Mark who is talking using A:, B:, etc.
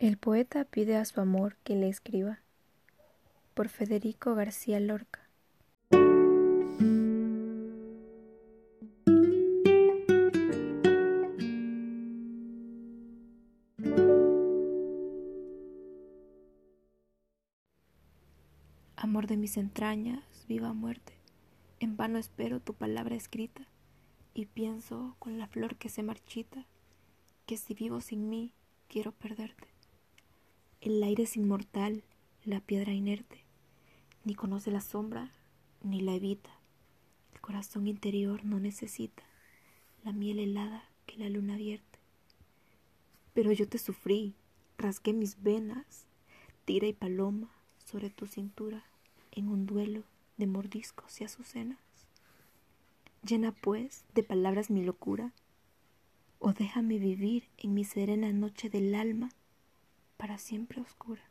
A: El poeta pide a su amor que le escriba. Por Federico García Lorca. Amor de mis entrañas, viva muerte, en vano espero tu palabra escrita y pienso con la flor que se marchita que si vivo sin mí quiero perderte. El aire es inmortal, la piedra inerte, ni conoce la sombra ni la evita. El corazón interior no necesita la miel helada que la luna vierte. Pero yo te sufrí, rasgué mis venas, tira y paloma sobre tu cintura en un duelo de mordiscos y azucenas. Llena pues de palabras mi locura, o déjame vivir en mi serena noche del alma para siempre oscura.